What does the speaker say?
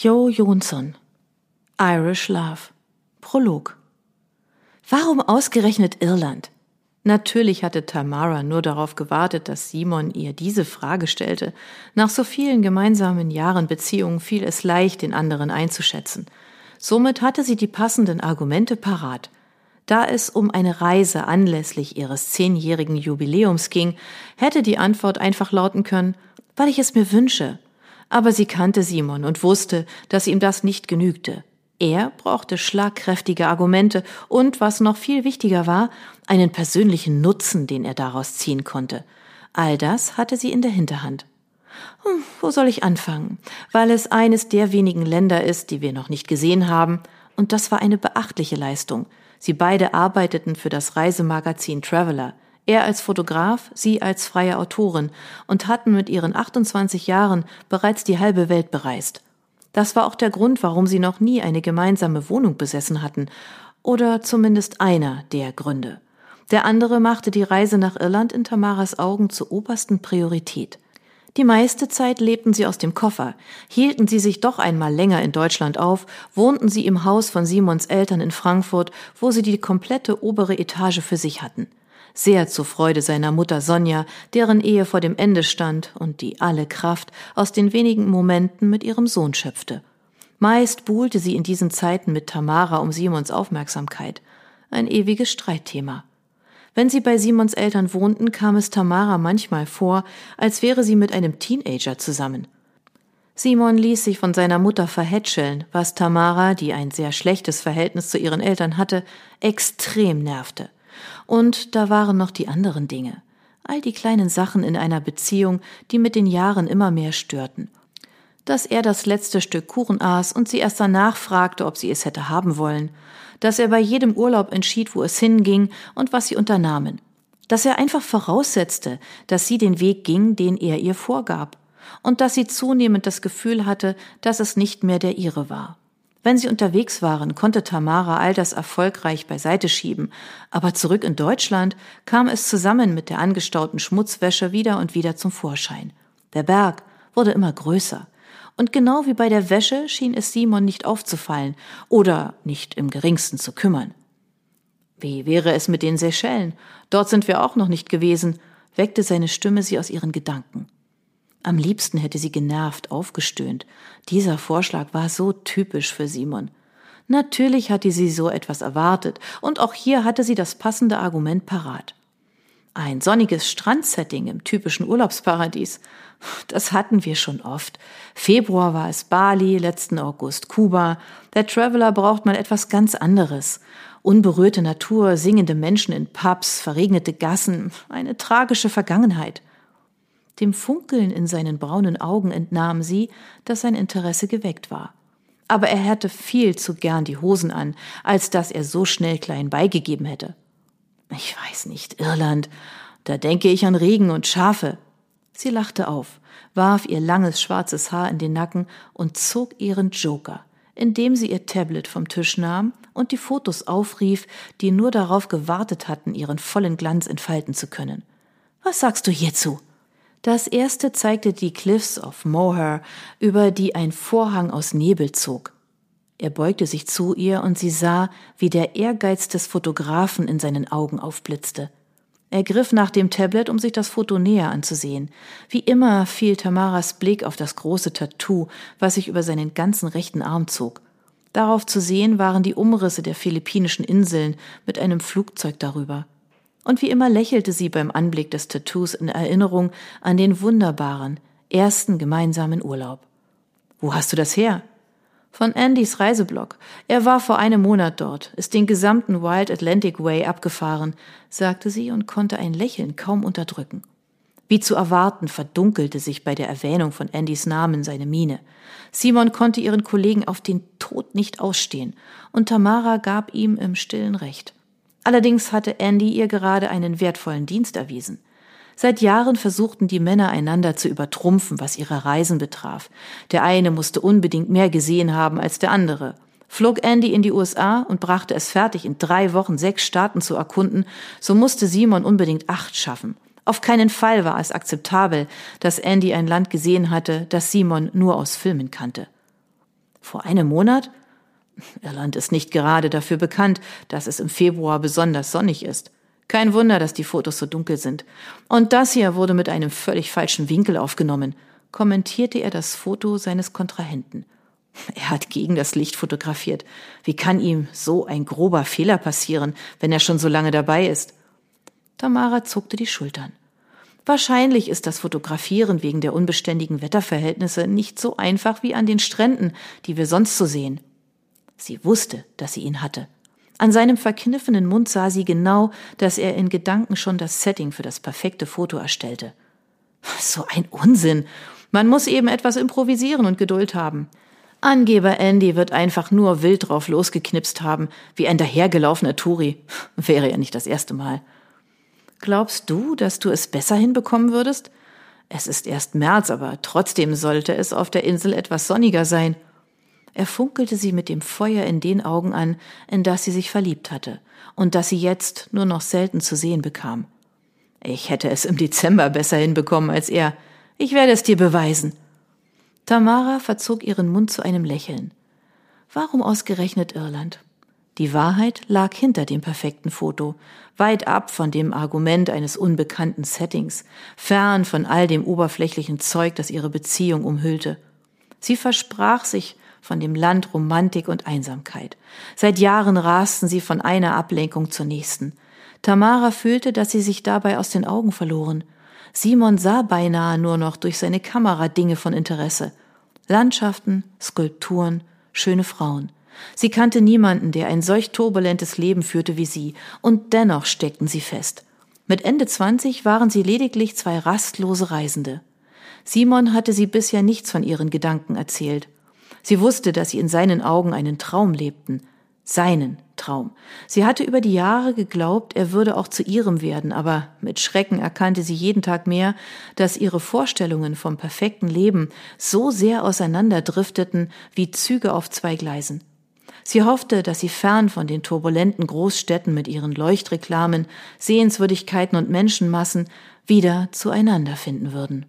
Jo Jonsson Irish Love Prolog Warum ausgerechnet Irland? Natürlich hatte Tamara nur darauf gewartet, dass Simon ihr diese Frage stellte. Nach so vielen gemeinsamen Jahren Beziehung fiel es leicht, den anderen einzuschätzen. Somit hatte sie die passenden Argumente parat. Da es um eine Reise anlässlich ihres zehnjährigen Jubiläums ging, hätte die Antwort einfach lauten können, weil ich es mir wünsche. Aber sie kannte Simon und wusste, dass ihm das nicht genügte. Er brauchte schlagkräftige Argumente und, was noch viel wichtiger war, einen persönlichen Nutzen, den er daraus ziehen konnte. All das hatte sie in der Hinterhand. Hm, wo soll ich anfangen? Weil es eines der wenigen Länder ist, die wir noch nicht gesehen haben, und das war eine beachtliche Leistung. Sie beide arbeiteten für das Reisemagazin Traveler. Er als Fotograf, sie als freie Autorin und hatten mit ihren 28 Jahren bereits die halbe Welt bereist. Das war auch der Grund, warum sie noch nie eine gemeinsame Wohnung besessen hatten, oder zumindest einer der Gründe. Der andere machte die Reise nach Irland in Tamaras Augen zur obersten Priorität. Die meiste Zeit lebten sie aus dem Koffer, hielten sie sich doch einmal länger in Deutschland auf, wohnten sie im Haus von Simons Eltern in Frankfurt, wo sie die komplette obere Etage für sich hatten sehr zur Freude seiner Mutter Sonja, deren Ehe vor dem Ende stand und die alle Kraft aus den wenigen Momenten mit ihrem Sohn schöpfte. Meist buhlte sie in diesen Zeiten mit Tamara um Simons Aufmerksamkeit. Ein ewiges Streitthema. Wenn sie bei Simons Eltern wohnten, kam es Tamara manchmal vor, als wäre sie mit einem Teenager zusammen. Simon ließ sich von seiner Mutter verhätscheln, was Tamara, die ein sehr schlechtes Verhältnis zu ihren Eltern hatte, extrem nervte. Und da waren noch die anderen Dinge. All die kleinen Sachen in einer Beziehung, die mit den Jahren immer mehr störten. Dass er das letzte Stück Kuchen aß und sie erst danach fragte, ob sie es hätte haben wollen. Dass er bei jedem Urlaub entschied, wo es hinging und was sie unternahmen. Dass er einfach voraussetzte, dass sie den Weg ging, den er ihr vorgab. Und dass sie zunehmend das Gefühl hatte, dass es nicht mehr der ihre war. Wenn sie unterwegs waren, konnte Tamara all das erfolgreich beiseite schieben, aber zurück in Deutschland kam es zusammen mit der angestauten Schmutzwäsche wieder und wieder zum Vorschein. Der Berg wurde immer größer. Und genau wie bei der Wäsche schien es Simon nicht aufzufallen oder nicht im geringsten zu kümmern. Wie wäre es mit den Seychellen? Dort sind wir auch noch nicht gewesen, weckte seine Stimme sie aus ihren Gedanken. Am liebsten hätte sie genervt aufgestöhnt. Dieser Vorschlag war so typisch für Simon. Natürlich hatte sie so etwas erwartet, und auch hier hatte sie das passende Argument parat. Ein sonniges Strandsetting im typischen Urlaubsparadies. Das hatten wir schon oft. Februar war es Bali, letzten August Kuba. Der Traveler braucht mal etwas ganz anderes. Unberührte Natur, singende Menschen in Pubs, verregnete Gassen, eine tragische Vergangenheit. Dem Funkeln in seinen braunen Augen entnahm sie, dass sein Interesse geweckt war. Aber er hätte viel zu gern die Hosen an, als dass er so schnell klein beigegeben hätte. Ich weiß nicht, Irland. Da denke ich an Regen und Schafe. Sie lachte auf, warf ihr langes schwarzes Haar in den Nacken und zog ihren Joker, indem sie ihr Tablet vom Tisch nahm und die Fotos aufrief, die nur darauf gewartet hatten, ihren vollen Glanz entfalten zu können. Was sagst du hierzu? Das erste zeigte die Cliffs of Moher, über die ein Vorhang aus Nebel zog. Er beugte sich zu ihr und sie sah, wie der Ehrgeiz des Fotografen in seinen Augen aufblitzte. Er griff nach dem Tablet, um sich das Foto näher anzusehen. Wie immer fiel Tamaras Blick auf das große Tattoo, was sich über seinen ganzen rechten Arm zog. Darauf zu sehen waren die Umrisse der philippinischen Inseln mit einem Flugzeug darüber und wie immer lächelte sie beim Anblick des Tattoos in Erinnerung an den wunderbaren, ersten gemeinsamen Urlaub. Wo hast du das her? Von Andys Reiseblog. Er war vor einem Monat dort, ist den gesamten Wild Atlantic Way abgefahren, sagte sie und konnte ein Lächeln kaum unterdrücken. Wie zu erwarten, verdunkelte sich bei der Erwähnung von Andys Namen seine Miene. Simon konnte ihren Kollegen auf den Tod nicht ausstehen, und Tamara gab ihm im stillen Recht. Allerdings hatte Andy ihr gerade einen wertvollen Dienst erwiesen. Seit Jahren versuchten die Männer einander zu übertrumpfen, was ihre Reisen betraf. Der eine musste unbedingt mehr gesehen haben als der andere. Flog Andy in die USA und brachte es fertig, in drei Wochen sechs Staaten zu erkunden, so musste Simon unbedingt acht schaffen. Auf keinen Fall war es akzeptabel, dass Andy ein Land gesehen hatte, das Simon nur aus Filmen kannte. Vor einem Monat? Irland ist nicht gerade dafür bekannt, dass es im Februar besonders sonnig ist. Kein Wunder, dass die Fotos so dunkel sind. Und das hier wurde mit einem völlig falschen Winkel aufgenommen, kommentierte er das Foto seines Kontrahenten. Er hat gegen das Licht fotografiert. Wie kann ihm so ein grober Fehler passieren, wenn er schon so lange dabei ist? Tamara zuckte die Schultern. Wahrscheinlich ist das Fotografieren wegen der unbeständigen Wetterverhältnisse nicht so einfach wie an den Stränden, die wir sonst so sehen. Sie wusste, dass sie ihn hatte. An seinem verkniffenen Mund sah sie genau, dass er in Gedanken schon das Setting für das perfekte Foto erstellte. So ein Unsinn. Man muss eben etwas improvisieren und Geduld haben. Angeber Andy wird einfach nur wild drauf losgeknipst haben, wie ein dahergelaufener Turi. Wäre ja nicht das erste Mal. Glaubst du, dass du es besser hinbekommen würdest? Es ist erst März, aber trotzdem sollte es auf der Insel etwas sonniger sein. Er funkelte sie mit dem Feuer in den Augen an, in das sie sich verliebt hatte und das sie jetzt nur noch selten zu sehen bekam. Ich hätte es im Dezember besser hinbekommen als er. Ich werde es dir beweisen. Tamara verzog ihren Mund zu einem Lächeln. Warum ausgerechnet Irland? Die Wahrheit lag hinter dem perfekten Foto, weit ab von dem Argument eines unbekannten Settings, fern von all dem oberflächlichen Zeug, das ihre Beziehung umhüllte. Sie versprach sich von dem Land Romantik und Einsamkeit. Seit Jahren rasten sie von einer Ablenkung zur nächsten. Tamara fühlte, dass sie sich dabei aus den Augen verloren. Simon sah beinahe nur noch durch seine Kamera Dinge von Interesse. Landschaften, Skulpturen, schöne Frauen. Sie kannte niemanden, der ein solch turbulentes Leben führte wie sie, und dennoch steckten sie fest. Mit Ende 20 waren sie lediglich zwei rastlose Reisende. Simon hatte sie bisher nichts von ihren Gedanken erzählt. Sie wusste, dass sie in seinen Augen einen Traum lebten, seinen Traum. Sie hatte über die Jahre geglaubt, er würde auch zu ihrem werden, aber mit Schrecken erkannte sie jeden Tag mehr, dass ihre Vorstellungen vom perfekten Leben so sehr auseinanderdrifteten wie Züge auf zwei Gleisen. Sie hoffte, dass sie fern von den turbulenten Großstädten mit ihren Leuchtreklamen, Sehenswürdigkeiten und Menschenmassen wieder zueinander finden würden.